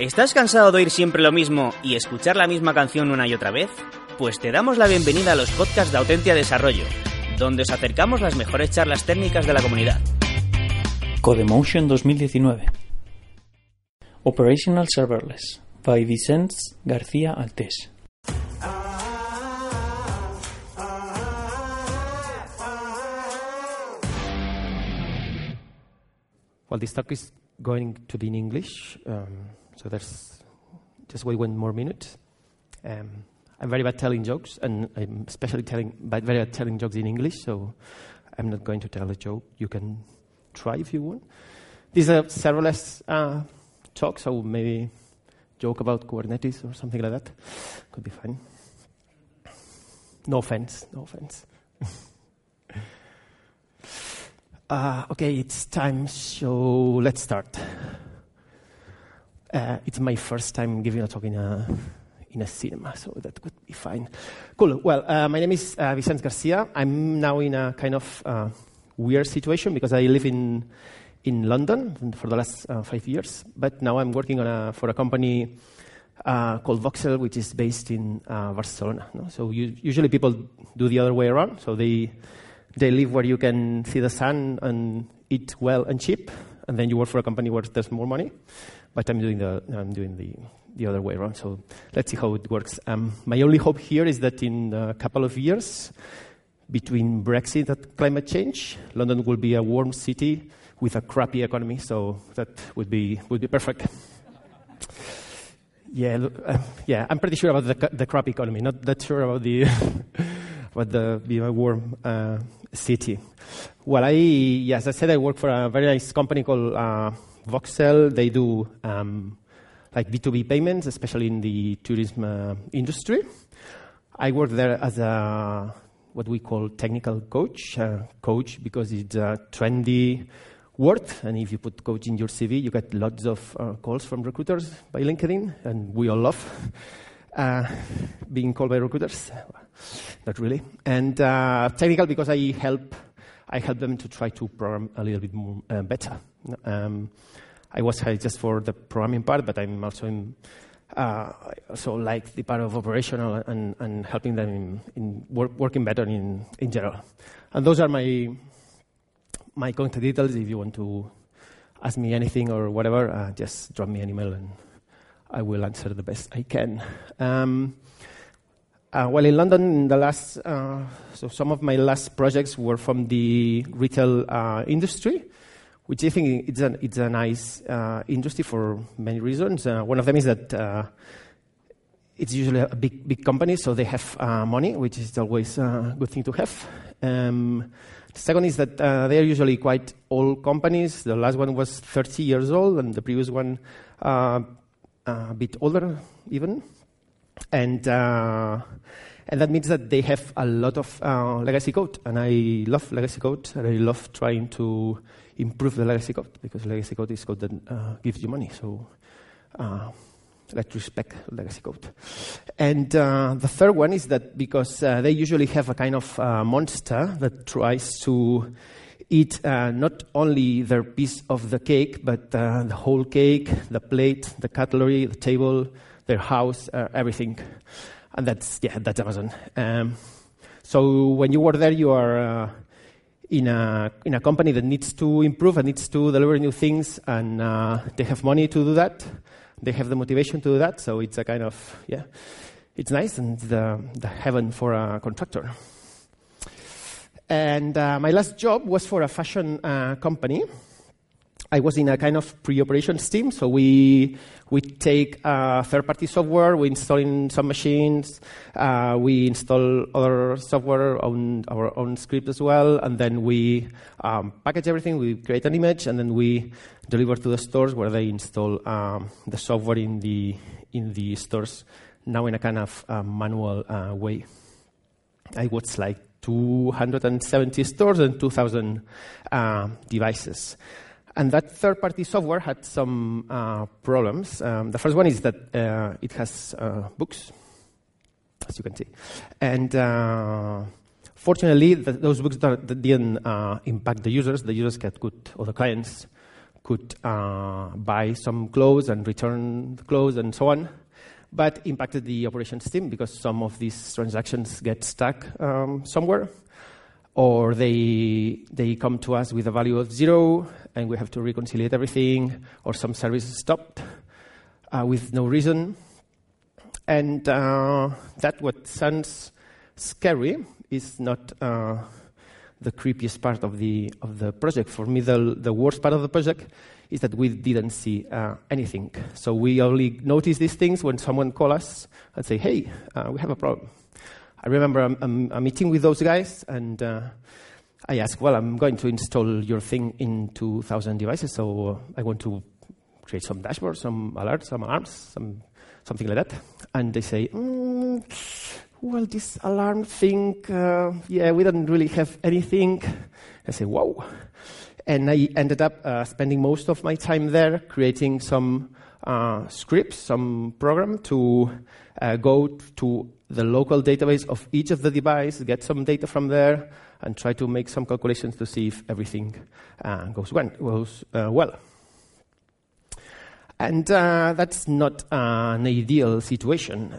¿Estás cansado de oír siempre lo mismo y escuchar la misma canción una y otra vez? Pues te damos la bienvenida a los podcasts de Autentia Desarrollo, donde os acercamos las mejores charlas técnicas de la comunidad. Codemotion 2019 Operational Serverless by Vicente García Altés Well, this talk is going to be in English, um, so there's just wait one more minute. Um, I'm very bad telling jokes, and I'm especially telling bad, very bad telling jokes in English, so I'm not going to tell a joke. You can try if you want. These are serverless uh, talk, so maybe joke about Kubernetes or something like that could be fun. No offense, no offense. Uh, okay, it's time, so let's start. Uh, it's my first time giving a talk in a, in a cinema, so that could be fine. Cool. Well, uh, my name is uh, Vicente Garcia. I'm now in a kind of uh, weird situation because I live in, in London for the last uh, five years, but now I'm working on a, for a company uh, called Voxel, which is based in uh, Barcelona. No? So you, usually people do the other way around. So they they live where you can see the sun and eat well and cheap, and then you work for a company where there's more money. But I'm doing the I'm doing the the other way around. So let's see how it works. Um, my only hope here is that in a couple of years, between Brexit and climate change, London will be a warm city with a crappy economy. So that would be would be perfect. Yeah, uh, yeah. I'm pretty sure about the, the crap economy. Not that sure about the about the be a warm uh, city. Well, I yes, I said I work for a very nice company called uh, Voxel. They do um, like B2B payments, especially in the tourism uh, industry. I work there as a what we call technical coach, uh, coach because it's a trendy word, and if you put coach in your CV, you get lots of uh, calls from recruiters by LinkedIn, and we all love uh, being called by recruiters. Not really. And uh, technical because I help, I help them to try to program a little bit more uh, better. Um, I was hired just for the programming part, but I'm also in, uh, also like the part of operational and, and helping them in, in work, working better in, in general. And those are my my contact details. If you want to ask me anything or whatever, uh, just drop me an email and I will answer the best I can. Um, uh, well, in London, the last uh, so some of my last projects were from the retail uh, industry, which I think it's a it's a nice uh, industry for many reasons. Uh, one of them is that uh, it's usually a big big company, so they have money, which is always a good thing to have. Um, the second is that uh, they are usually quite old companies. The last one was 30 years old, and the previous one uh, a bit older, even. And uh, and that means that they have a lot of uh, legacy code, and I love legacy code, and I love trying to improve the legacy code because legacy code is code that uh, gives you money. So let's respect legacy code. And uh, the third one is that because uh, they usually have a kind of uh, monster that tries to eat not only their piece of the cake, but the whole cake, the plate, the cutlery, the table, their house, everything. And that's, yeah, that's Amazon. Um, so when you work there, you are in a in a company that needs to improve and needs to deliver new things, and uh, they have money to do that. They have the motivation to do that, so it's a kind of yeah, it's nice and the the heaven for a contractor. And uh, my last job was for a fashion uh, company. I was in a kind of pre-operations team, so we we take uh, third-party software, we install in some machines, uh, we install other software on our own script as well, and then we um, package everything. We create an image, and then we deliver to the stores where they install um, the software in the in the stores. Now in a kind of uh, manual uh, way. I was like 270 stores and 2,000 uh, devices. And that third party software had some uh, problems. Um, the first one is that uh, it has uh, books, as you can see. And uh, fortunately, the, those books that, didn't uh, impact the users. The users good, or the clients could uh, buy some clothes and return the clothes and so on, but impacted the operations team because some of these transactions get stuck um, somewhere, or they they come to us with a value of zero and we have to reconcile everything, or some service stopped uh, with no reason, and uh, that what sounds scary is not uh, the creepiest part of the of the project. For me, the the worst part of the project is that we didn't see uh, anything. So we only notice these things when someone call us and say, "Hey, uh, we have a problem." I remember a, a, a meeting with those guys, and uh, I asked, "Well, I'm going to install your thing in 2,000 devices, so I want to create some dashboards, some alerts, some alarms, some something like that." And they say. Mm, well, this alarm thing, uh, yeah, we don't really have anything. I say, whoa. And I ended up uh, spending most of my time there creating some uh, scripts, some program to uh, go to the local database of each of the devices, get some data from there, and try to make some calculations to see if everything uh, goes, well. Goes, uh, well. And that's not an ideal situation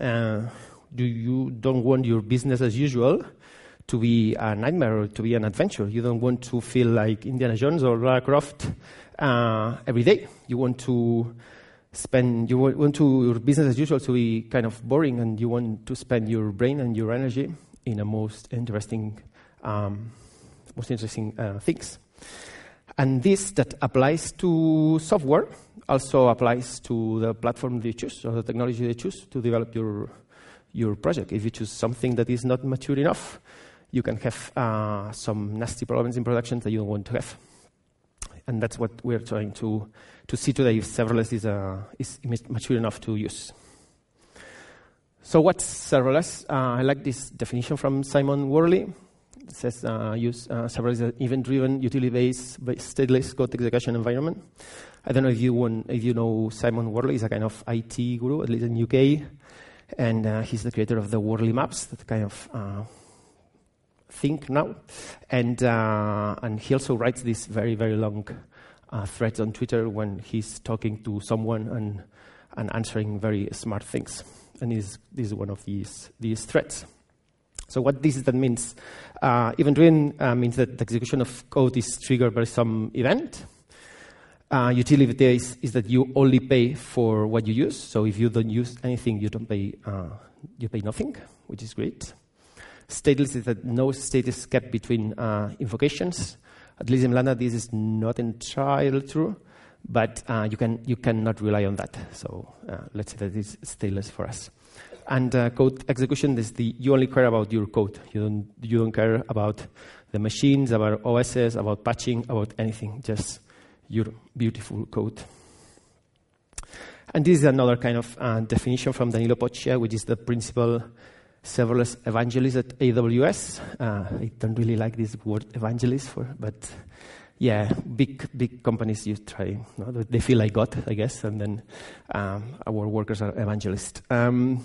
do you don't want your business as usual to be a nightmare or to be an adventure. You don't want to feel like Indiana Jones or Lara Croft uh, every day. You want to spend, you want to, your business as usual to be kind of boring and you want to spend your brain and your energy in the most interesting, um, most interesting uh, things. And this that applies to software also applies to the platform they choose or the technology they choose to develop your your project. If you choose something that is not mature enough, you can have uh, some nasty problems in production that you don't want to have. And that's what we're trying to, to see today if serverless is, uh, is mature enough to use. So what's serverless? Uh, I like this definition from Simon Wardley. It says uh, use uh, serverless event-driven, utility-based, stateless code execution environment. I don't know if you, want, if you know Simon Wardley. He's a kind of IT guru, at least in UK and uh, he's the creator of the Wardley Maps, that kind of uh, think now. And, uh, and he also writes this very, very long uh, threads on Twitter when he's talking to someone and, and answering very smart things. And this this is one of these, these threads. So what this that means, uh, event-driven uh, means that the execution of code is triggered by some event, uh, utility is, is that you only pay for what you use. So if you don't use anything, you don't pay. Uh, you pay nothing, which is great. Stateless is that no state is kept between uh, invocations. At least in Lambda, this is not entirely true, but uh, you can you cannot rely on that. So uh, let's say that it's stateless for us. And uh, code execution is the you only care about your code. You don't you don't care about the machines, about OSs, about patching, about anything. Just your beautiful code. And this is another kind of uh, definition from Danilo Poccia, which is the principal serverless evangelists at AWS. Uh, I don't really like this word evangelist for, but yeah, big big companies you try. No? They feel like God, I guess, and then um, our workers are evangelists. Um,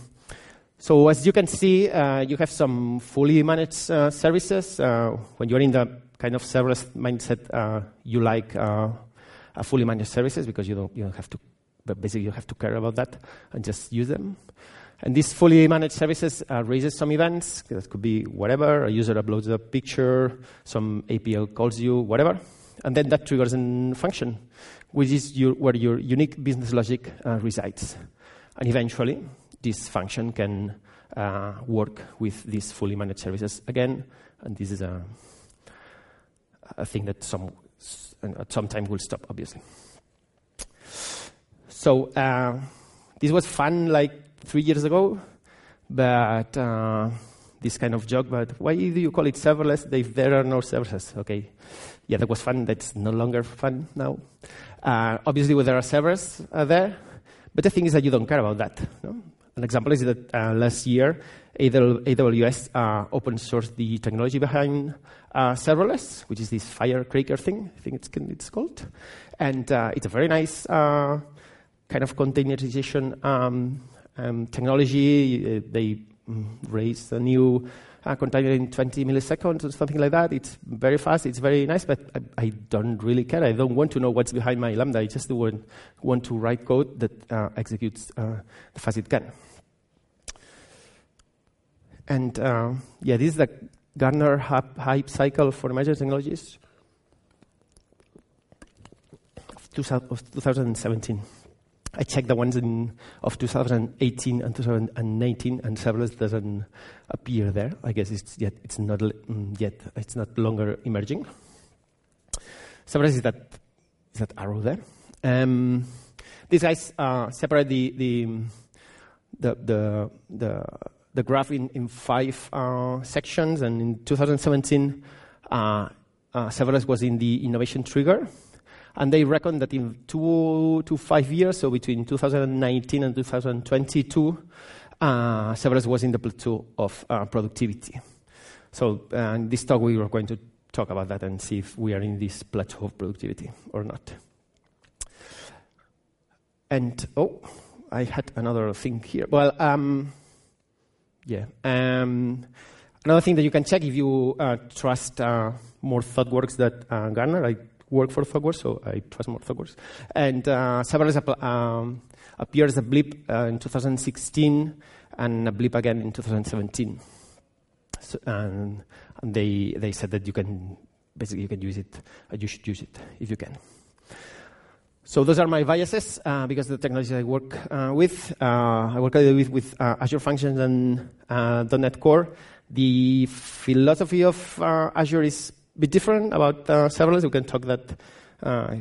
so as you can see, uh, you have some fully managed uh, services. Uh, when you're in the kind of serverless mindset, uh, you like uh, fully managed services because you don't, you don't have to, but basically you have to care about that and just use them. And these fully managed services uh, raises some events. That could be whatever. A user uploads a picture, some API calls you, whatever. And then that triggers a function, which is your, where your unique business logic uh, resides. And eventually, this function can uh, work with these fully managed services again. And this is a, a thing that some at some time will stop, obviously. So uh, this was fun like three years ago, but uh, this kind of joke, but why do you call it serverless if there are no servers? Okay, yeah, that was fun. That's no longer fun now. Uh, obviously, well, there are servers uh, there, but the thing is that you don't care about that. No? An example is that uh, last year, AWS uh, open sourced the technology behind uh, serverless, which is this firecracker thing, I think it's, it's called. And uh, it's a very nice kind of containerization um, um, technology. Uh, they mm, raised a new uh, compile in 20 milliseconds or something like that. It's very fast, it's very nice, but I, I, don't really care. I don't want to know what's behind my Lambda. I just want, want to write code that uh, executes uh, the fast it can. And uh, yeah, this is the Gartner hype cycle for emerging technologies of 2017. I checked the ones in, of 2018 and 2019, and serverless doesn't appear there. I guess it's yet it's not mm, yet it's not longer emerging. Serverless is that is that arrow there. Um, these guys uh, separate the the the the, the, the graph in, in five uh, sections, and in 2017, uh, uh, was in the innovation trigger and they reckon that in two to five years, so between 2019 and 2022, uh, serverless was in the plateau of uh, productivity. So uh, in this talk, we are going to talk about that and see if we are in this plateau of productivity or not. And, oh, I had another thing here. Well, um, yeah. Um, another thing that you can check if you uh, trust uh, more ThoughtWorks than uh, Gartner, I work for ThoughtWorks, so I trust more ThoughtWorks. And uh, serverless um, appeared as a blip uh, in 2016 and a blip again in 2017. So, and, and they, they said that you can basically you can use it, uh, you should use it if you can. So those are my biases uh, because the technologies I work uh, with. Uh, I work with, with uh, Azure Functions and uh, .NET Core. The philosophy of Azure is bit different about uh, serverless. We can talk that uh,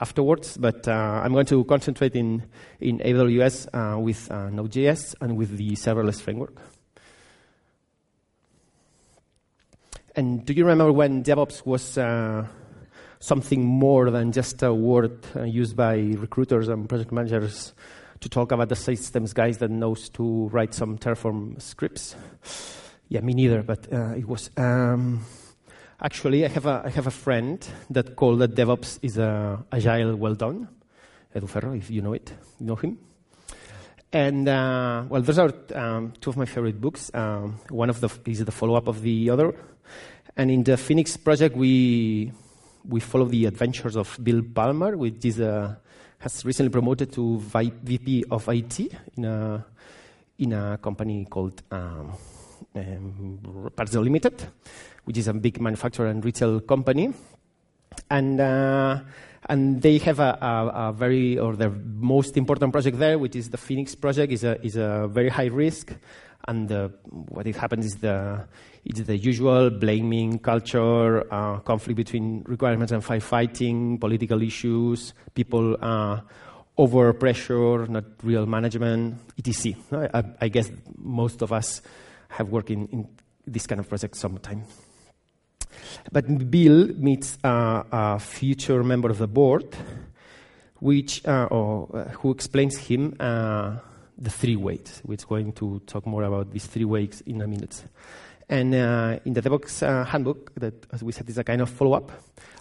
afterwards, but uh, I'm going to concentrate in, in AWS uh, with uh, Node.js and with the serverless framework. And do you remember when DevOps was uh, something more than just a word used by recruiters and project managers to talk about the systems guys that knows to write some Terraform scripts? Yeah, me neither, but it was. Um, Actually, I have a, I have a friend that called that DevOps is a agile well done. Edu Ferro, if you know it, you know him. And uh, well, those are um, two of my favorite books. Um, one of the is the follow-up of the other. And in the Phoenix project, we we follow the adventures of Bill Palmer, which is a, has recently promoted to VP of IT in a in a company called um, um, Limited which is a big manufacturer and retail company. And, uh, and they have a, a, a, very, or their most important project there, which is the Phoenix project, is a, is a very high risk. And what it happens is the, it's the usual blaming culture, uh, conflict between requirements and firefighting, political issues, people uh, over pressure, not real management, etc. I, I, guess most of us have worked in, in this kind of project sometime. But Bill meets uh, a future member of the board, which uh, or uh, who explains him uh, the three ways. We're going to talk more about these three ways in a minute. And uh, in the DevOps uh, handbook, that as we said is a kind of follow-up.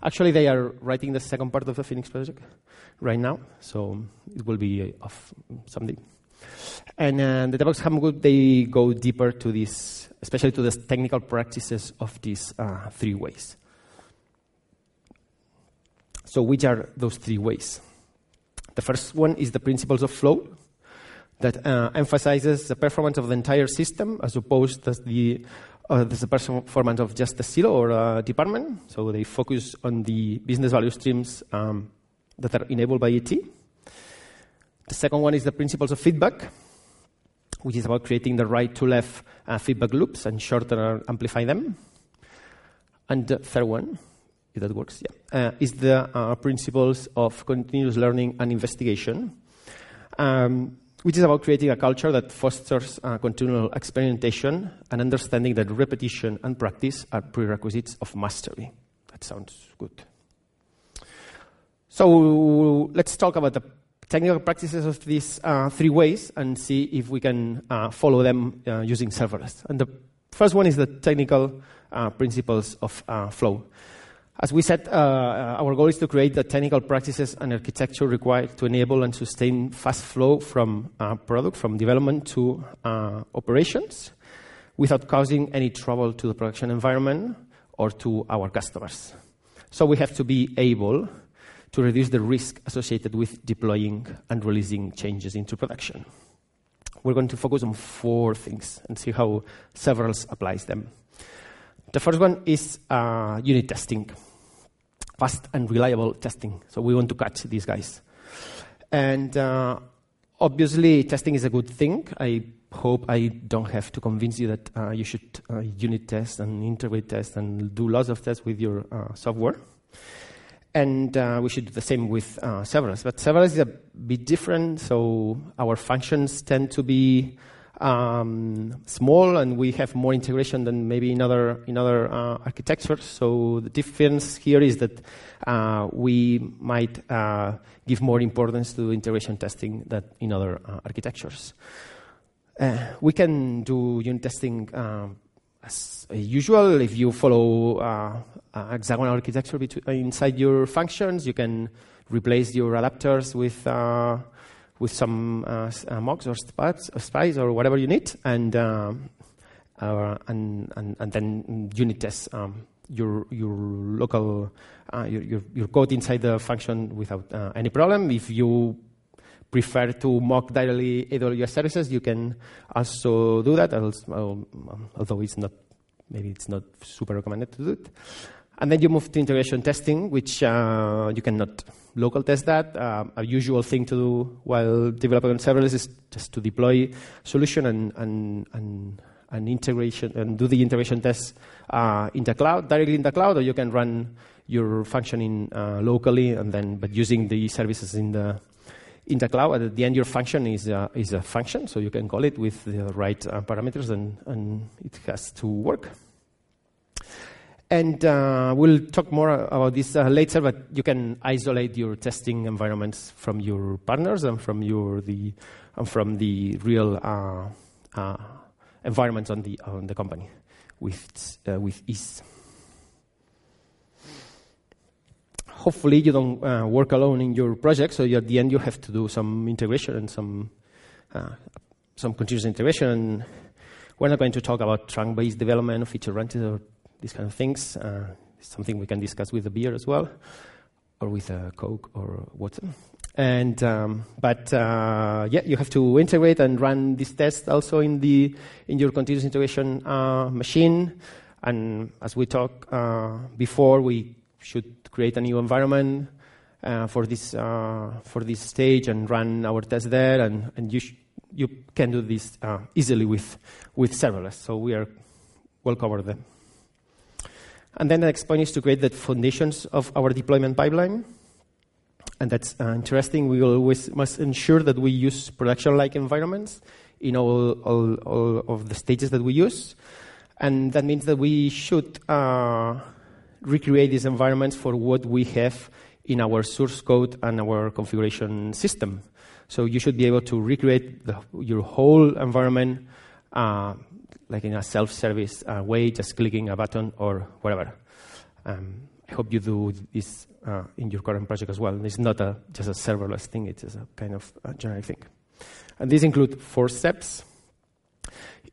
Actually, they are writing the second part of the Phoenix project right now, so it will be off someday. And uh, the DevOps handbook, they go deeper to this, especially to the technical practices of these uh, three ways. So, which are those three ways? The first one is the principles of flow that uh, emphasizes the performance of the entire system as opposed to the uh, the performance of just a silo or a department. So they focus on the business value streams um, that are enabled by IT. The second one is the principles of feedback, which is about creating the right to left uh, feedback loops and shorten or amplify them. And the third one, if that works, yeah, uh, is the uh, principles of continuous learning and investigation, um, which is about creating a culture that fosters uh, continual experimentation and understanding that repetition and practice are prerequisites of mastery. That sounds good. So let's talk about the technical practices of these uh, three ways and see if we can uh, follow them uh, using serverless. And the first one is the technical uh, principles of uh, flow. As we said, uh, our goal is to create the technical practices and architecture required to enable and sustain fast flow from product, from development to operations. without causing any trouble to the production environment or to our customers. So we have to be able to reduce the risk associated with deploying and releasing changes into production. We're going to focus on four things and see how Serverless applies them. The first one is uh, unit testing, fast and reliable testing. So we want to catch these guys. And uh, obviously, testing is a good thing. I hope I don't have to convince you that uh, you should uh, unit test and integrate test and do lots of tests with your uh, software. And uh, we should do the same with uh, serverless. But serverless is a bit different, so our functions tend to be um, small, and we have more integration than maybe in other in other uh, architectures. So the difference here is that uh, we might uh, give more importance to integration testing than in other uh, architectures. Uh, we can do unit testing um, as usual, if you follow uh, uh, hexagonal architecture uh, inside your functions, you can replace your adapters with uh, with some uh, uh, mocks or spies, or whatever you need, and and, and, and then unit test um, your your local your, your, your code inside the function without any problem. If you prefer to mock directly AWS services, you can also do that, although it's not, maybe it's not super recommended to do it. And then you move to integration testing, which uh, you cannot local test that. Uh, a usual thing to do while developing on serverless is just to deploy solution and, and, and, and integration and do the integration tests uh, in the cloud, directly in the cloud, or you can run your function in uh, locally and then but using the services in the in the cloud, at the end, your function is a, is a function, so you can call it with the right uh, parameters, and, and it has to work. And uh, we'll talk more about this uh, later, but you can isolate your testing environments from your partners and from your the and from the real uh, uh environments on the on the company with uh, with ease. Hopefully you don't uh, work alone in your project, so at the end you have to do some integration and some uh, some continuous integration. We're not going to talk about trunk-based development, or feature branches, or these kind of things. Uh, it's something we can discuss with a beer as well, or with a Coke or water. And um, but uh, yeah, you have to integrate and run this test also in the in your continuous integration uh, machine. And as we talked uh, before, we should create a new environment uh, for this uh, for this stage and run our test there, and, and you you can do this uh, easily with with serverless. So we are well covered there. And then the next point is to create the foundations of our deployment pipeline. And that's uh, interesting. We always must ensure that we use production-like environments in all, all, all of the stages that we use. And that means that we should uh, recreate these environments for what we have in our source code and our configuration system. So you should be able to recreate the, your whole environment uh, like in a self-service uh, way, just clicking a button or whatever. Um, I hope you do this uh, in your current project as well. It's not a, just a serverless thing, it's a kind of a generic thing. And these include four steps.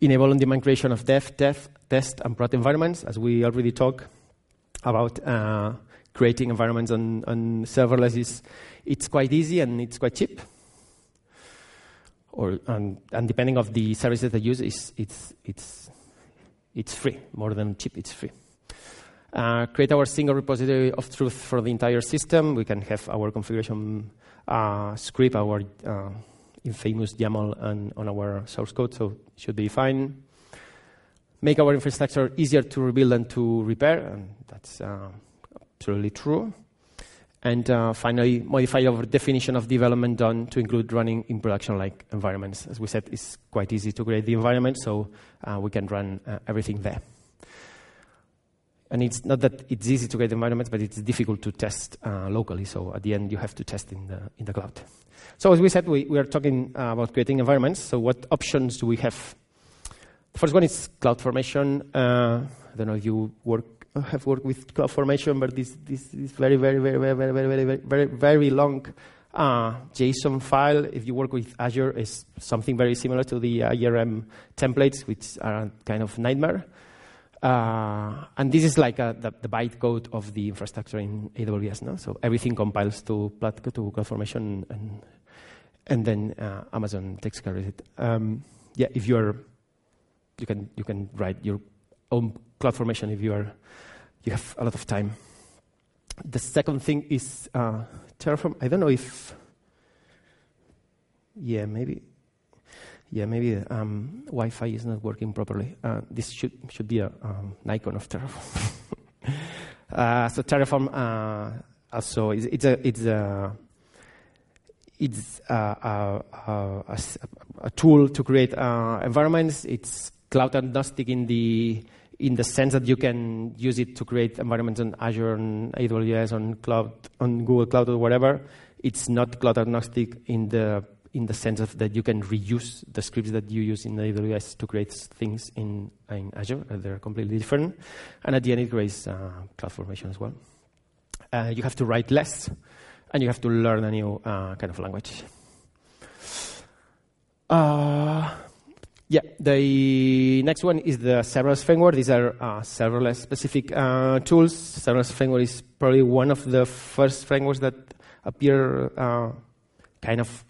Enable on-demand creation of dev, dev, test, and prod environments, as we already talked about uh, creating environments on, on serverless is it's quite easy and it's quite cheap. Or and, and depending of the services they use, it's it's it's it's free. More than cheap, it's free. Uh, create our single repository of truth for the entire system. We can have our configuration uh, script, our uh, infamous YAML, and on our source code, so it should be fine make our infrastructure easier to rebuild and to repair, and that's uh, absolutely true. And uh, finally, modify our definition of development done to include running in production-like environments. As we said, it's quite easy to create the environment, so uh, we can run uh, everything there. And it's not that it's easy to create environments, but it's difficult to test uh, locally. So at the end, you have to test in the in the cloud. So as we said, we, we are talking uh, about creating environments. So what options do we have the first one is CloudFormation. Uh, I don't know if you work have worked with CloudFormation, but this this is very very very very very very very very very long Uh, JSON file, if you work with Azure, is something very similar to the ARM templates, which are kind of nightmare. Uh, and this is like a, the, the bytecode of the infrastructure in AWS. No? So everything compiles to, to CloudFormation, and, and then uh, Amazon takes care of it. Um, yeah, if you're, you can you can write your own CloudFormation if you are you have a lot of time. The second thing is uh, Terraform. I don't know if, yeah, maybe yeah, maybe um, Wi-Fi is not working properly. Uh, this should should be a, um, icon of Terraform. uh, so Terraform uh, also is it's a it's a it's a, a, a, a tool to create uh, environments. It's cloud agnostic in the in the sense that you can use it to create environments on Azure, on AWS, on cloud, on Google Cloud, or whatever. It's not cloud agnostic in the in the sense of that you can reuse the scripts that you use in AWS to create things in, in Azure. Uh, they're completely different. And at the end, it creates uh, CloudFormation as well. Uh, you have to write less, and you have to learn a new uh, kind of language. Uh, yeah, the next one is the serverless framework. These are uh, serverless specific tools. Serverless framework is probably one of the first frameworks that appear kind of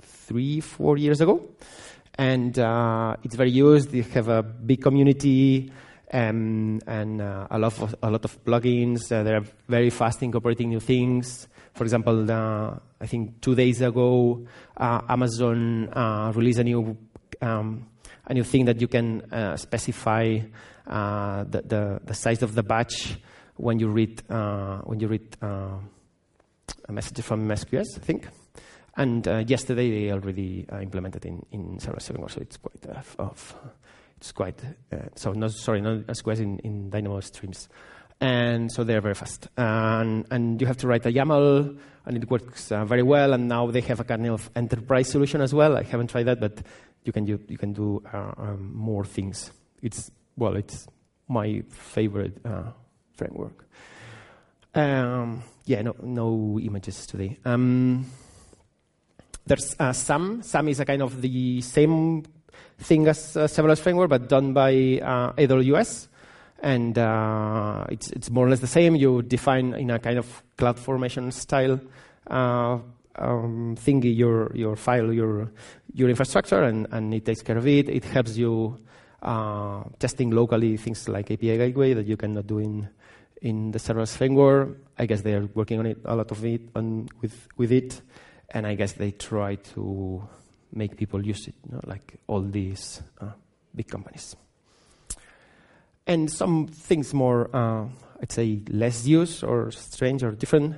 three, four years ago. And uh, it's very used. They have a big community and, and uh, a, lot of, a lot of plugins. Uh, they're very fast in incorporating new things. For example, I think two days ago, uh, Amazon uh, released a new um, a new thing that you can uh, specify the, the, the size of the batch when you read when you read a message from MSQS, I think. And uh, yesterday they already uh, implemented in, in Serverless, so it's quite uh, of, it's quite uh, so no sorry not SQS in, in Dynamo streams, and so they're very fast. And and you have to write a YAML, and it works uh, very well. And now they have a kind of enterprise solution as well. I haven't tried that, but you can do you can do uh, um, more things. It's well, it's my favorite framework. Um, yeah, no no images today. Um, there's uh, SAM. SAM is a kind of the same thing as uh, serverless framework, but done by uh, AWS. And uh, it's, it's more or less the same. You define in a kind of cloud formation style uh, um, thingy your, your file, your, your infrastructure, and, and it takes care of it. It helps you uh, testing locally things like API Gateway that you cannot do in, in the serverless framework. I guess they are working on it, a lot of it, on, with, with it and I guess they try to make people use it, you know, like all these uh, big companies. And some things more, uh, I'd say, less used or strange or different.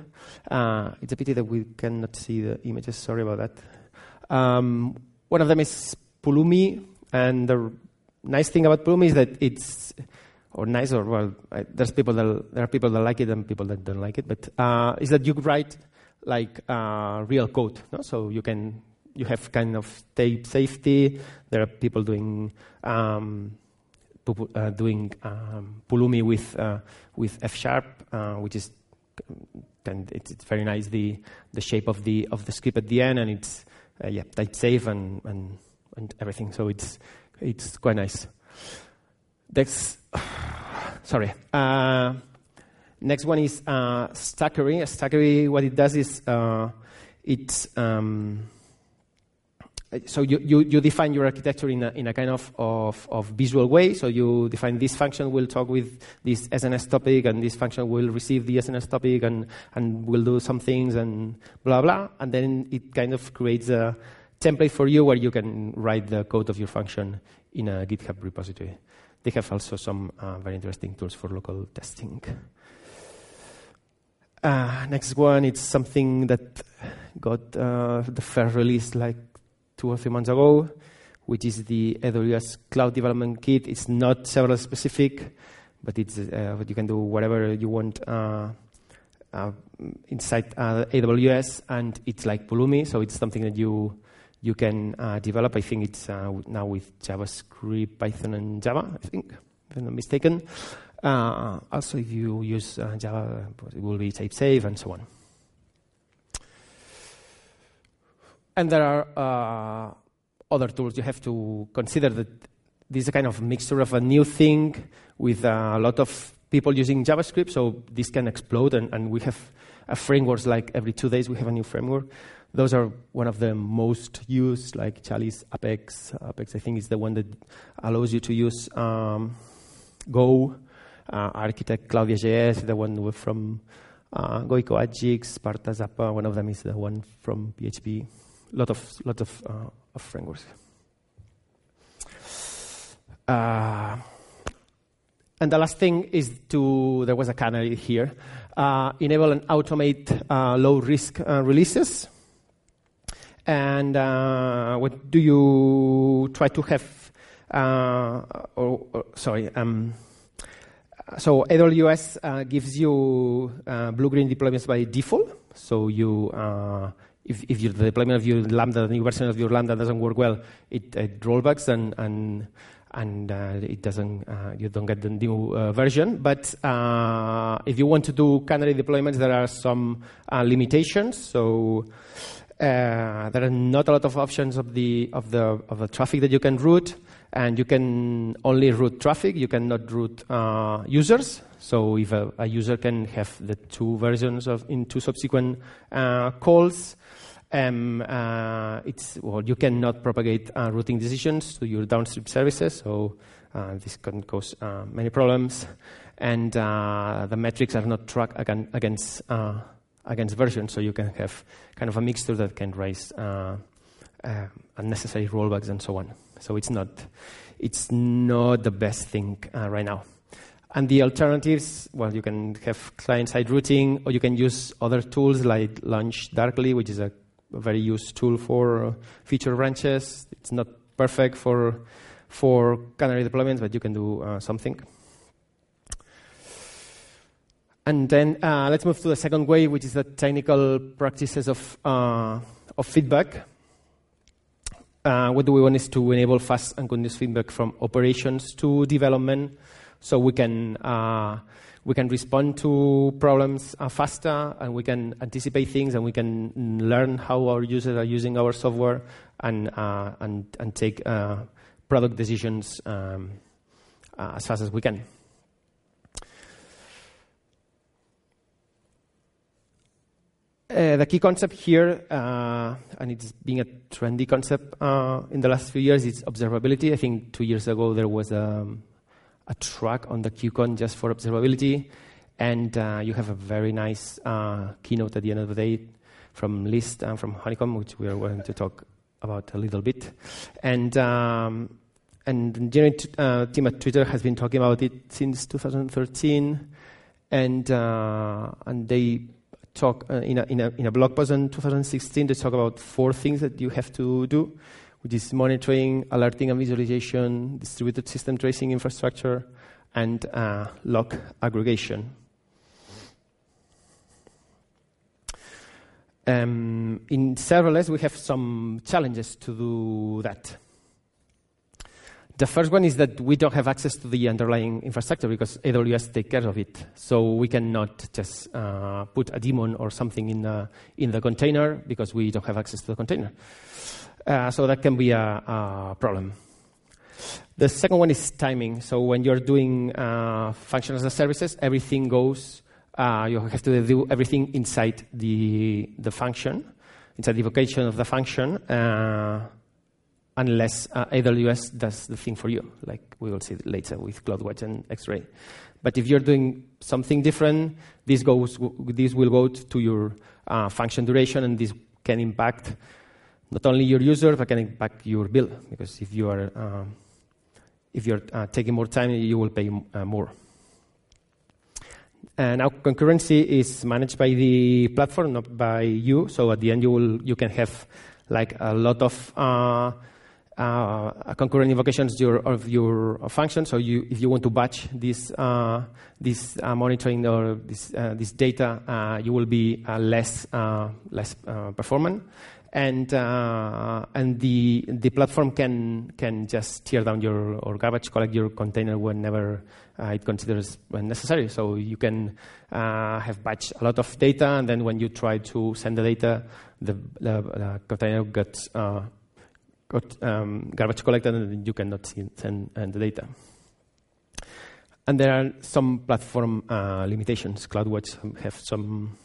Uh, it's a pity that we cannot see the images. Sorry about that. Um, one of them is Pulumi, and the nice thing about Pulumi is that it's or nice or well, I, there's people that there are people that like it and people that don't like it, but uh, is that you write like uh, real code. No? So you can you have kind of type safety. There are people doing um, uh, doing um, Pulumi with uh, with F sharp, uh, which is and it's, it's, very nice the the shape of the of the script at the end, and it's uh, yeah type safe and, and and everything. So it's it's quite nice. That's sorry. Uh, Next one is uh, Stackery. Stackery, what it does is uh, it's um, so you, you, you, define your architecture in a, in a kind of, of, of, visual way. So you define this function will talk with this SNS topic, and this function will receive the SNS topic, and, and will do some things, and blah, blah. And then it kind of creates a template for you where you can write the code of your function in a GitHub repository. They have also some uh, very interesting tools for local testing. Uh, next one, it's something that got uh, the first release like two or three months ago, which is the AWS Cloud Development Kit. It's not serverless specific, but it's uh, you can do whatever you want uh, uh, inside uh, AWS, and it's like Pulumi, so it's something that you you can develop. I think it's now with JavaScript, Python, and Java. I think, if I'm not mistaken. Uh, also, if you use uh, Java, it will be type safe and so on. And there are uh, other tools you have to consider that this is a kind of mixture of a new thing with a lot of people using JavaScript, so this can explode, and, and we have frameworks like every two days we have a new framework. Those are one of the most used, like Chalice, Apex. Apex, I think, is the one that allows you to use um, Go, uh, Architect, Claudia JS, the one from uh, Gojko Adzic, Sparta Zappa. One of them is the one from PHP. Lot of lot of, uh, of frameworks. Uh, and the last thing is to there was a canary here. Uh, enable and automate uh, low risk uh, releases. And uh, what do you try to have? Or, or, sorry. Um, so AWS gives you blue-green deployments by default. So you, if, if your, the deployment of your Lambda, the new version of your Lambda doesn't work well, it, it rollbacks and, and and uh, it doesn't, uh, you don't get the new uh, version. But uh, if you want to do canary deployments, there are some uh, limitations. So uh, there are not a lot of options of the of the of the traffic that you can route, and you can only route traffic. You cannot route users. So if a, a, user can have the two versions of in two subsequent calls. Um, uh, it's, well, you cannot propagate uh, routing decisions to your downstream services, so uh, this can cause uh, many problems. And uh, the metrics are not tracked against, uh, against versions, so you can have kind of a mixture that can raise unnecessary rollbacks and so on. So it's not, it's not the best thing right now. And the alternatives, well, you can have client-side routing, or you can use other tools like Launch Darkly, which is a very used tool for uh, feature branches. It's not perfect for for canary deployments, but you can do uh, something. And then uh, let's move to the second way, which is the technical practices of uh, of feedback. Uh, what do we want is to enable fast and continuous feedback from operations to development, so we can uh, we can respond to problems uh, faster and we can anticipate things and we can learn how our users are using our software and, uh, and, and take uh, product decisions um, uh, as fast as we can. Uh, the key concept here, and it's being a trendy concept in the last few years, is observability. I think two years ago there was um, a track on the KubeCon just for observability. And uh, you have a very nice uh, keynote at the end of the day from Liz and from Honeycomb, which we are going to talk about a little bit. And um, and the engineering uh, team at Twitter has been talking about it since 2013, and uh, and they talk uh, in a, in a in a blog post in 2016. They talk about four things that you have to do which is monitoring, alerting and visualization, distributed system tracing infrastructure, and uh, log aggregation. Um, in serverless, we have some challenges to do that. The first one is that we don't have access to the underlying infrastructure because AWS takes care of it. So we cannot just uh, put a daemon or something in in the container because we don't have access to the container. Uh, so that can be a, a, problem. The second one is timing. So when you're doing uh, functions as services, everything goes. Uh, you have to do everything inside the the function, inside the vocation of the function, uh, unless uh, AWS does the thing for you, like we will see later with CloudWatch and X-Ray. But if you're doing something different, this goes. This will go to your uh, function duration, and this can impact not only your user, but can impact your bill. Because if you are um, if you're uh, taking more time, you will pay uh, more. And now concurrency is managed by the platform, not by you. So at the end, you will you can have like a lot of uh, uh, concurrent invocations your, of your function. So you, if you want to batch this uh, this uh, monitoring or this this data, you will be less less performant and uh, and the the platform can can just tear down your or garbage collect your container whenever uh, it considers necessary. So you can uh, have batch a lot of data, and then when you try to send the data the, the, the container gets uh, got um, garbage collected and you cannot send the data. And there are some platform uh, limitations. CloudWatch have some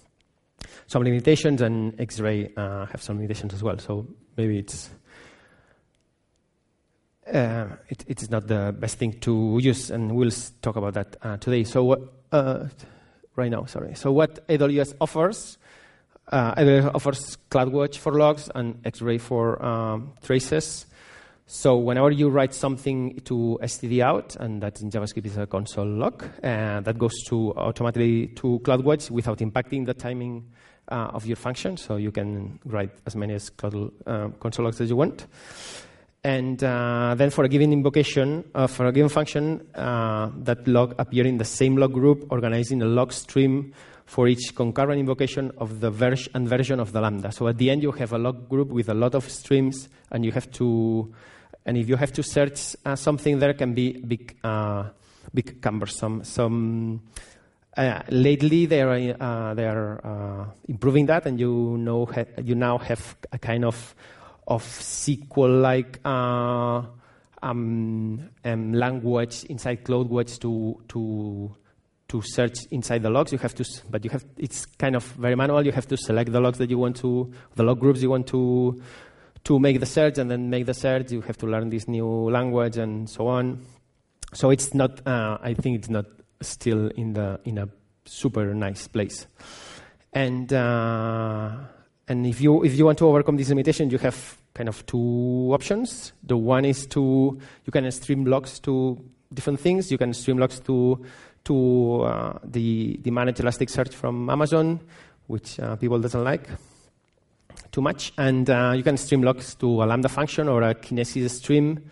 some limitations, and X-Ray uh, have some limitations as well. So maybe it's uh, it, it is not the best thing to use, and we'll talk about that uh, today. So uh, right now, sorry. So what AWS offers, uh, AWS offers CloudWatch for logs and X-Ray for um, traces. So whenever you write something to std out, and that in JavaScript is a console log, and that goes to automatically to CloudWatch without impacting the timing uh, of your function. So you can write as many as Cloud, uh, console logs as you want. And uh, then for a given invocation, uh, for a given function, uh, that log appear in the same log group, organizing a log stream for each concurrent invocation of the and version of the Lambda. So at the end, you have a log group with a lot of streams, and you have to and if you have to search uh, something, there can be big, uh, big cumbersome. Some uh, lately they are uh, they are uh, improving that, and you know ha- you now have a kind of of SQL-like uh, um, um, language inside CloudWatch to to to search inside the logs. You have to, but you have it's kind of very manual. You have to select the logs that you want to, the log groups you want to to make the search and then make the search, you have to learn this new language and so on. So it's not, uh, I think it's not still in, the, in a super nice place. And, uh, and if, you, if you want to overcome this limitation, you have kind of two options. The one is to, you can stream logs to different things. You can stream logs to, to uh, the, the managed Elasticsearch from Amazon, which uh, people doesn't like too much. And uh, you can stream logs to a Lambda function or a Kinesis stream.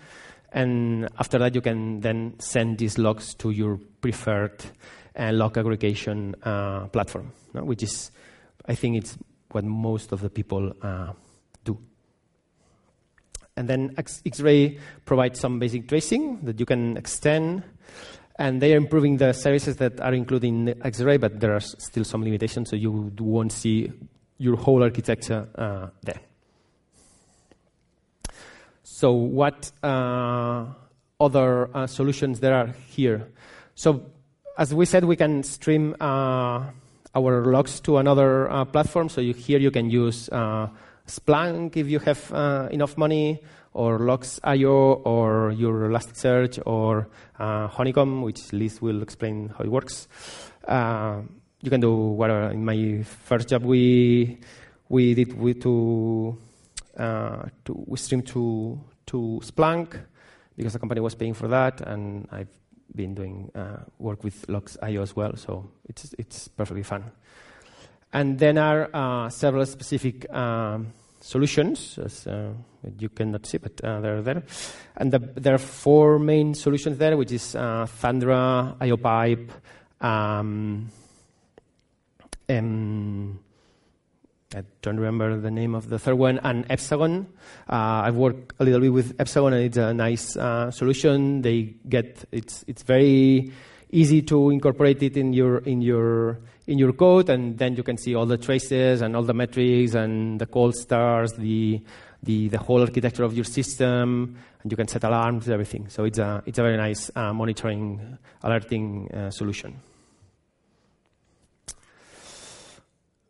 And after that, you can then send these logs to your preferred uh, log aggregation uh, platform, no? which is, I think, it's what most of the people uh, do. And then X-Ray provides some basic tracing that you can extend. And they are improving the services that are included in X-Ray, but there are still some limitations, so you won't see your whole architecture uh, there. So what uh, other uh, solutions there are here? So as we said, we can stream uh, our logs to another uh, platform. So you, here you can use uh, Splunk if you have enough money, or Logz.io, or your Elasticsearch, or Honeycomb, which Liz will explain how it works you can do whatever. In my first job, we we did we to uh, to we streamed to to Splunk because the company was paying for that, and I've been doing uh, work with Logz.io as well, so it's it's perfectly fun. And then are uh, several specific um, solutions, as uh, you cannot see, but uh, they're there. And the, there are four main solutions there, which is uh, Thundra, IOPipe, um, um, I don't remember the name of the third one, and Epsagon. Uh, I've worked a little bit with Epsagon, and it's a nice uh, solution. They get it's it's very easy to incorporate it in your in your in your code, and then you can see all the traces and all the metrics and the cold starts, the the, the whole architecture of your system, and you can set alarms, and everything. So it's a it's a very nice uh, monitoring, alerting uh, solution.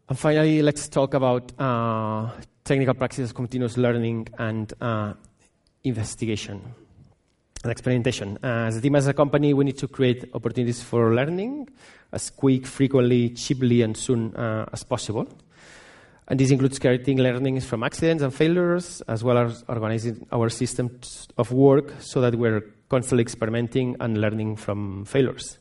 And finally, let's talk about uh, technical practices, continuous learning, and uh, investigation and experimentation. As a team, as a company, we need to create opportunities for learning as quick, frequently, cheaply, and soon uh, as possible. And this includes creating learnings from accidents and failures, as well as organizing our systems of work so that we're constantly experimenting and learning from failures.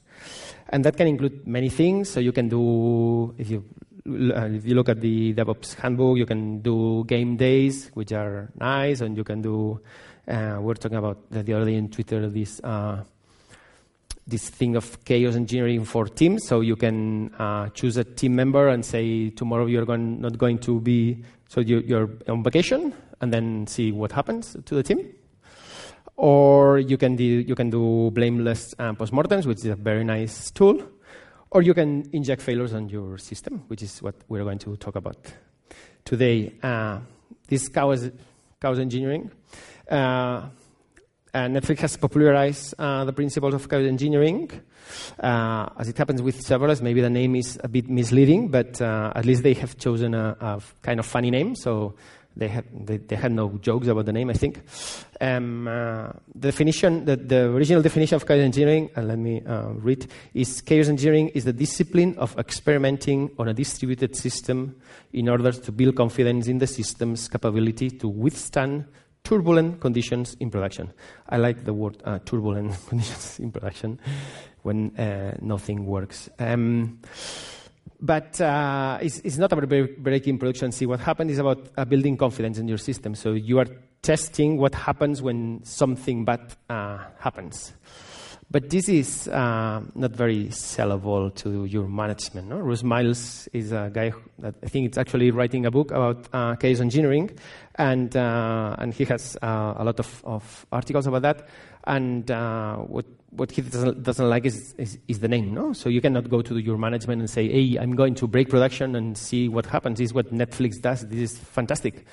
And that can include many things. So you can do, if you if you look at the DevOps handbook, you can do game days, which are nice, and you can do. Uh, we're talking about the, the other day in Twitter this uh, this thing of chaos engineering for teams. So you can uh, choose a team member and say tomorrow you're going, not going to be. So you, you're on vacation, and then see what happens to the team. Or you can do you can do blameless postmortems, which is a very nice tool. Or you can inject failures on your system, which is what we're going to talk about today. Uh, this chaos, chaos engineering. Uh, Netflix has popularized uh, the principles of chaos engineering. Uh, as it happens with serverless, maybe the name is a bit misleading, but uh, at least they have chosen a, a, kind of funny name. So they had they, they, had no jokes about the name, I think. Um, uh, the definition, the, the, original definition of chaos engineering, and let me uh, read, is chaos engineering is the discipline of experimenting on a distributed system in order to build confidence in the system's capability to withstand turbulent conditions in production. I like the word uh, turbulent conditions in production when uh, nothing works. Um, but uh, it's, it's, not about breaking production. See, what happened is about uh, building confidence in your system. So you are testing what happens when something bad uh, happens. But this is uh, not very sellable to your management. No? Miles is a guy that I think it's actually writing a book about uh, chaos engineering, and uh, and he has a lot of, of articles about that. And what what he doesn't, doesn't like is, is, is, the name, no? So you cannot go to your management and say, hey, I'm going to break production and see what happens. This is what Netflix does. This is fantastic.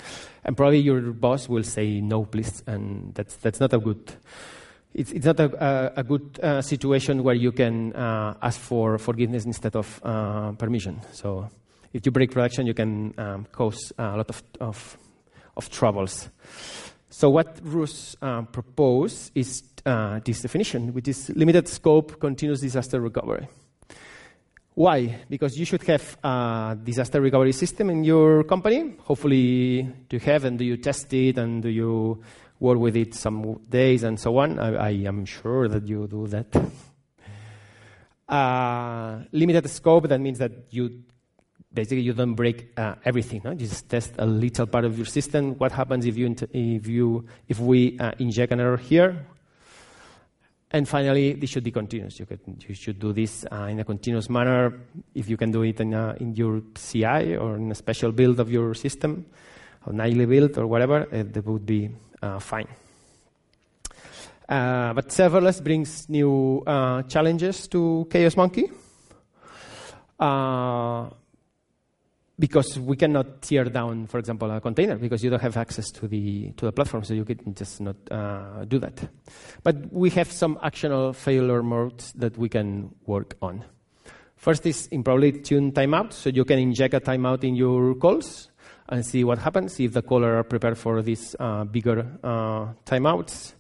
And probably your boss will say, no, please. And that's, that's not a good, it's, it's not a, a, a good uh, situation where you can uh, ask for forgiveness instead of uh, permission. So if you break production, you can um, cause a lot of, of, of troubles. So what Russ uh, proposed is uh, this definition, which is limited scope continuous disaster recovery. Why? Because you should have a disaster recovery system in your company. Hopefully, you have and do you test it and do you work with it some days and so on? I, I am sure that you do that. Uh, limited scope, that means that you basically you don't break uh, everything. No? You just test a little part of your system. What happens if you if you if we uh, inject an error here? And finally, this should be continuous. You, could, you should do this uh, in a continuous manner. If you can do it in, a, in, your CI or in a special build of your system, or nightly build or whatever, uh, that would be uh, fine. Uh, but serverless brings new challenges to Chaos Monkey. Because we cannot tear down, for example, a container because you don't have access to the to the platform, so you can just not uh, do that. But we have some actionable failure modes that we can work on. First is improperly tuned timeout, so you can inject a timeout in your calls and see what happens if the caller are prepared for these uh, bigger uh, timeouts.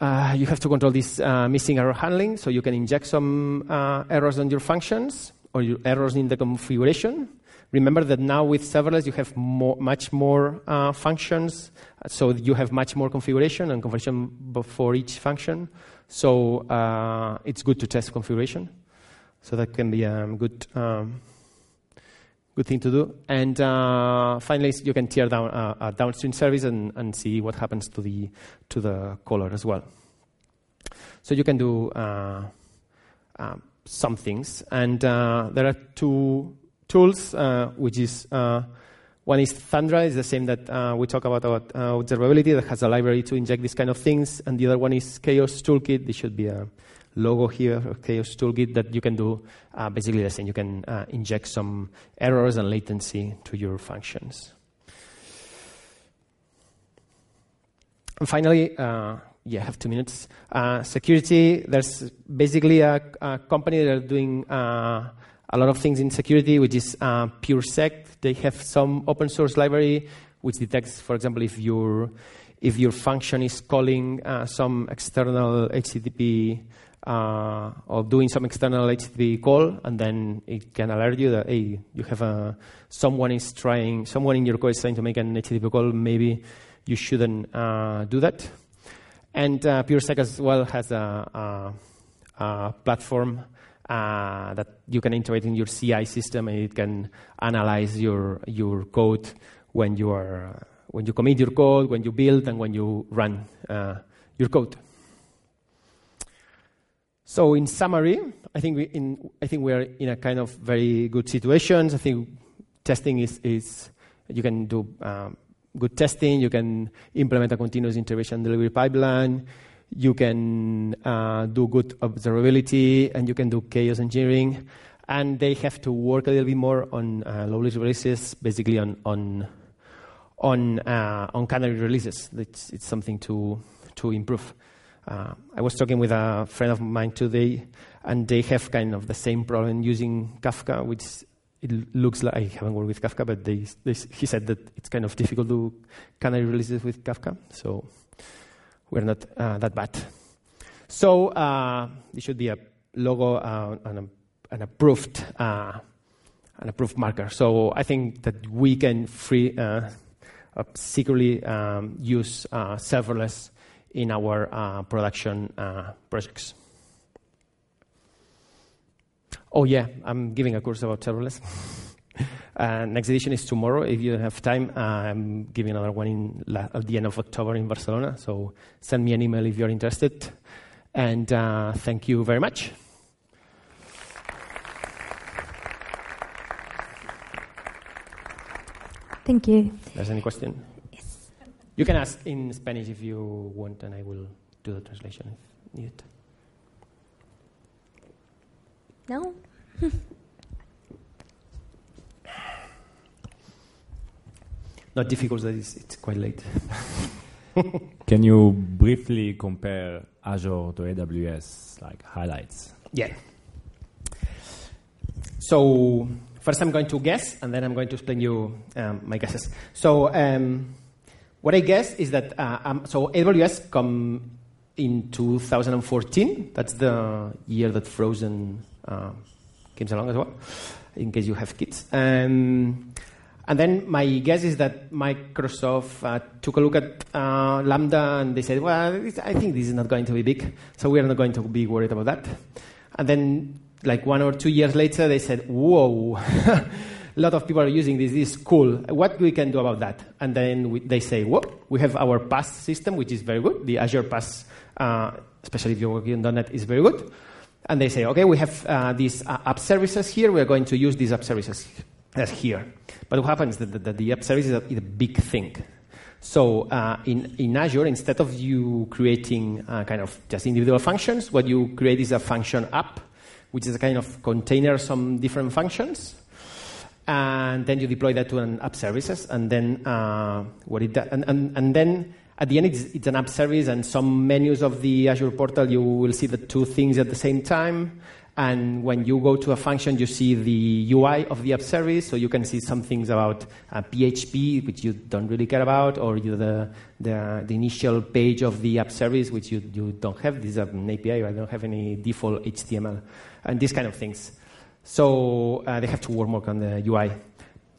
Uh, you have to control this uh, missing error handling, so you can inject some uh, errors on your functions or your errors in the configuration Remember that now with serverless, you have more, much more uh, functions, so you have much more configuration and configuration for each function. So uh, it's good to test configuration. So that can be a good, um, good thing to do. And uh, finally, you can tear down a, a downstream service and, and, see what happens to the to the caller as well. So you can do uh, uh, some things, and uh, there are two tools, uh, which is uh, one is Thundra, is the same that uh, we talk about, about observability that has a library to inject these kind of things, and the other one is Chaos Toolkit. There should be a logo here, Chaos Toolkit, that you can do uh, basically the same. You can uh, inject some errors and latency to your functions. And finally, uh, yeah, I have two minutes. security, there's basically a, a, company that are doing a lot of things in security, which is uh, PureSec. They have some open source library which detects, for example, if your if your function is calling uh, some external HTTP uh, or doing some external HTTP call, and then it can alert you that hey, you have a someone is trying, someone in your code is trying to make an HTTP call. Maybe you shouldn't uh, do that. And uh, PureSec as well has a, a, a platform uh, that you can integrate in your CI system, and it can analyze your your code when you are when you commit your code, when you build, and when you run uh, your code. So, in summary, I think we in I think we are in a kind of very good situations. I think testing is is you can do um, good testing. You can implement a continuous integration delivery pipeline you can uh, do good observability, and you can do chaos engineering. and they have to work a little bit more on uh, low releases, basically on on on uh, on canary releases. It's, it's something to to improve. Uh, I was talking with a friend of mine today, and they have kind of the same problem using Kafka, which it looks like I haven't worked with Kafka, but they, they, he said that it's kind of difficult to canary releases with Kafka, so we're not uh, that bad. So uh, it should be a logo uh, and a an approved uh, an approved marker. So I think that we can free uh, securely um, use uh, serverless in our uh, production projects. Oh yeah, I'm giving a course about serverless. Uh, next edition is tomorrow. If you have time, I'm giving another one in la- at the end of October in Barcelona. So send me an email if you're interested. And thank you very much. Thank you. There's any question? Yes. You can ask in Spanish if you want, and I will do the translation if needed. No? Not difficult, it's, it's quite late. Can you briefly compare Azure to AWS, like highlights? Yeah. So First, I'm going to guess, and then I'm going to explain you um, my guesses. So, um, what I guess is that uh, um, so AWS come in 2014. That's the year that Frozen uh, came along as well, in case you have kids. Um, and then my guess is that Microsoft uh, took a look at uh, Lambda and they said, well, I think this is not going to be big, so we are not going to be worried about that. And then like one or two years later, they said, whoa, a lot of people are using this. This is cool. What we can do about that? And then we, they say, whoa, we have our PaaS system, which is very good. The Azure PaaS, uh, especially if you're working on .NET, is very good. And they say, okay, we have uh, these uh, app services here. We're going to use these app services as here. But what happens is that, the app service is a, big thing. So uh, in, in Azure, instead of you creating uh, kind of just individual functions, what you create is a function app which is a kind of container some different functions. And then you deploy that to an app services, and then uh, what it does, and, and, and then at the end it's, it's, an app service, and some menus of the Azure portal you will see the two things at the same time. And when you go to a function, you see the UI of the app service, so you can see some things about uh, PHP, which you don't really care about, or the, the, the, initial page of the app service, which you, you don't have. This is an API, I don't have any default HTML and these kind of things. So uh, they have to work more on the UI.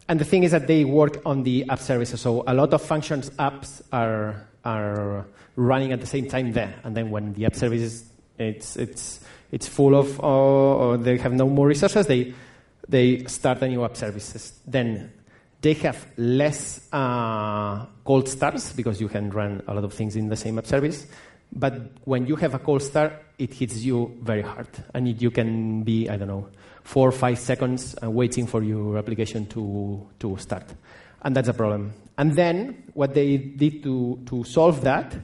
And the thing is that they work on the app services. So a lot of functions apps are are running at the same time there. And then when the app services it's it's it's full of or they have no more resources, they they start a new app services. Then they have less uh, cold starts because you can run a lot of things in the same app service. But when you have a cold start, it hits you very hard. And it, you can be, I don't know, four or five seconds uh, waiting for your application to, to start. And that's a problem. And then what they did to, to solve that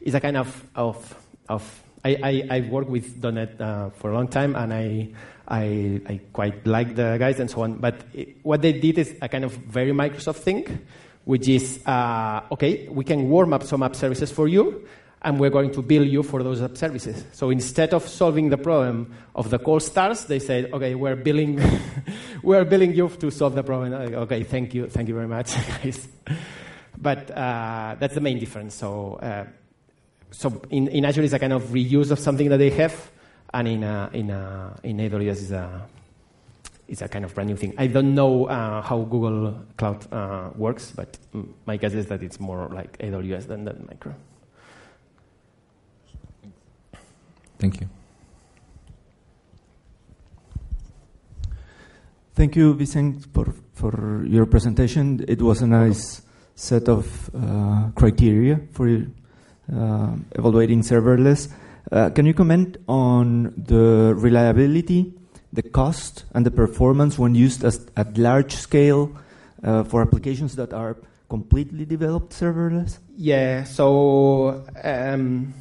is a kind of, of, of I, I, have worked with .NET uh, for a long time, and I, I, I, quite like the guys and so on. But it, what they did is a kind of very Microsoft thing, which is, uh, okay, we can warm up some app services for you, and we're going to bill you for those app services. So instead of solving the problem of the cold starts, they said, okay, we're billing, we're billing you to solve the problem. Okay, thank you, thank you very much, guys. But uh, that's the main difference. So, uh, so in, in Azure, it's a kind of reuse of something that they have, and in, uh, in, uh, in AWS, is a, it's a kind of brand new thing. I don't know uh, how Google Cloud uh, works, but my guess is that it's more like AWS than, than Micro. Thank you. Thank you, Vicent, for, for your presentation. It was a nice set of uh, criteria for evaluating serverless. Uh, can you comment on the reliability, the cost, and the performance when used at large scale uh, for applications that are completely developed serverless? Yeah, so um,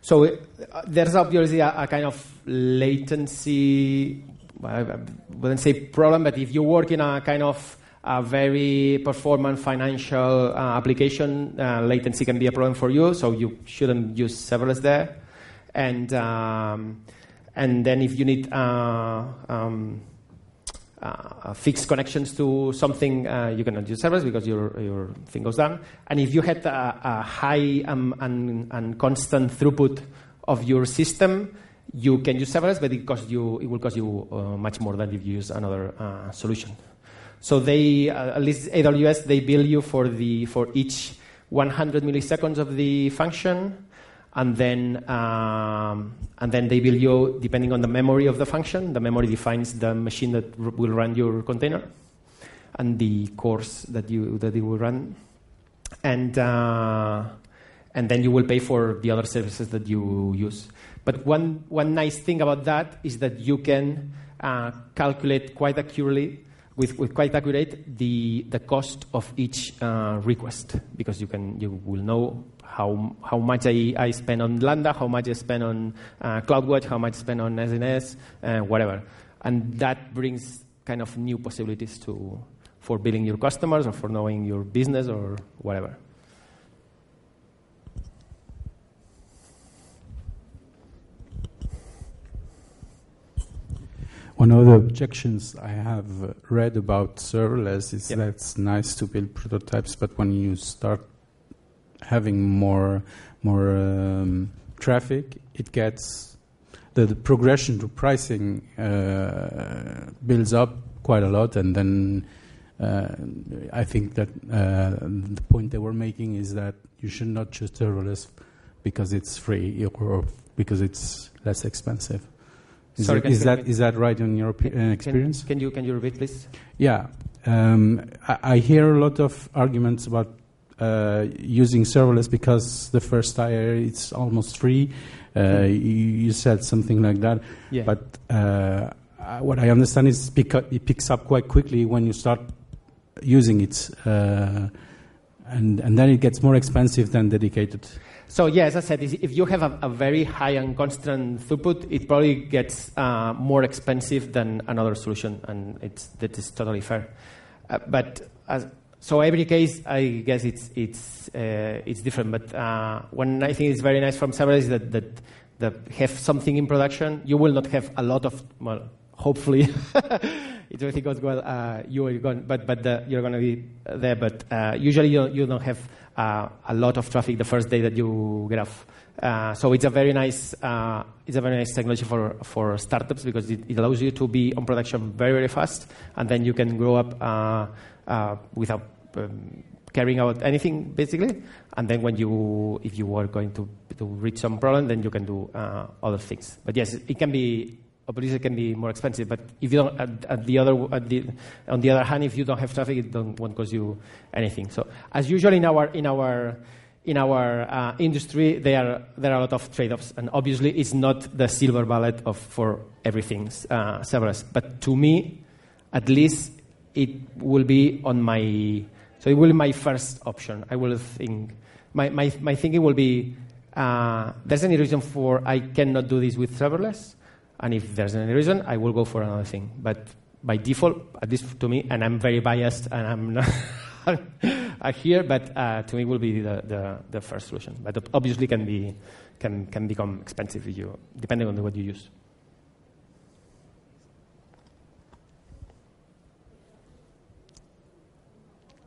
so uh, there's obviously a, kind of latency I wouldn't say problem, but if you work in a kind of a very performant financial uh, application, uh, latency can be a problem for you, so you shouldn't use serverless there. And, um, and then if you need uh, um, uh, fixed connections to something, uh, you cannot use servers because your, your thing goes down. And if you had a, a high um, and, and constant throughput of your system, you can use serverless, but it, costs you, it will cost you uh, much more than if you use another solution. So they, uh, at least AWS, they bill you for, the, for each 100 milliseconds of the function, and then, um, and then they bill you depending on the memory of the function. The memory defines the machine that r- will run your container and the course that, you, that it will run. And, uh, and then you will pay for the other services that you use. But one, one nice thing about that is that you can uh, calculate quite accurately, with, with quite accurate, the, the cost of each uh, request because you, can, you will know how, how much I, I spend on Lambda, how much I spend on uh, CloudWatch, how much I spend on SNS, uh, whatever. And that brings kind of new possibilities to, for billing your customers or for knowing your business or whatever. One of the objections I have uh, read about serverless is Yep. that it's nice to build prototypes, but when you start having more more um, traffic, it gets the, the progression to pricing uh, builds up quite a lot, and then uh, I think that uh, the point they were making is that you should not choose serverless because it's free or because it's less expensive. Is, Sorry, that, is that repeat? is that right in your uh, experience? Can, you can you repeat, please? Yeah, um, I, I hear a lot of arguments about uh, using serverless because the first tire it's almost free. Uh, you, you said something like that, Yeah. but uh, what I understand is pick it picks up quite quickly when you start using it, uh, and and then it gets more expensive than dedicated. So yeah, as I said, if you have a, a very high and constant throughput, it probably gets uh, more expensive than another solution, and it's that is totally fair. Uh, but as, so every case, I guess it's it's uh, it's different. But uh, one I think is very nice from serverless is that that that have something in production. You will not have a lot of well, hopefully. If everything goes well, uh, you are going, but but the, you're going to be there. But uh, usually you, you don't have uh, a lot of traffic the first day that you get off. Uh, so it's a very nice uh, it's a very nice technology for for startups because it, it allows you to be on production very very fast, and then you can grow up uh, without um, caring about anything basically. And then when you if you are going to to reach some problem, then you can do other things. But yes, it can be obviously it can be more expensive. But if you don't, at, at the other, at the, on the other hand, if you don't have traffic, it don't, won't cost you anything. So as usual in our in our in our uh, industry, there are there are a lot of trade-offs, and obviously it's not the silver bullet of for everything uh, serverless. But to me, at least it will be on my so it will be my first option. I will think my my my thinking will be. Uh, there's any reason for I cannot do this with serverless? And if there's any reason, I will go for another thing. But by default, at least to me, and I'm very biased and I'm not here, but uh, to me will be the, the, the first solution. But obviously can be can can become expensive if you depending on what you use.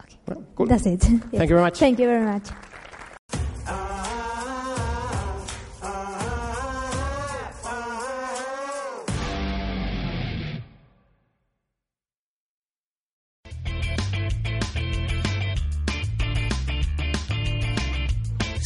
Okay. Well, cool. That's it. Thank you very much. Thank you very much.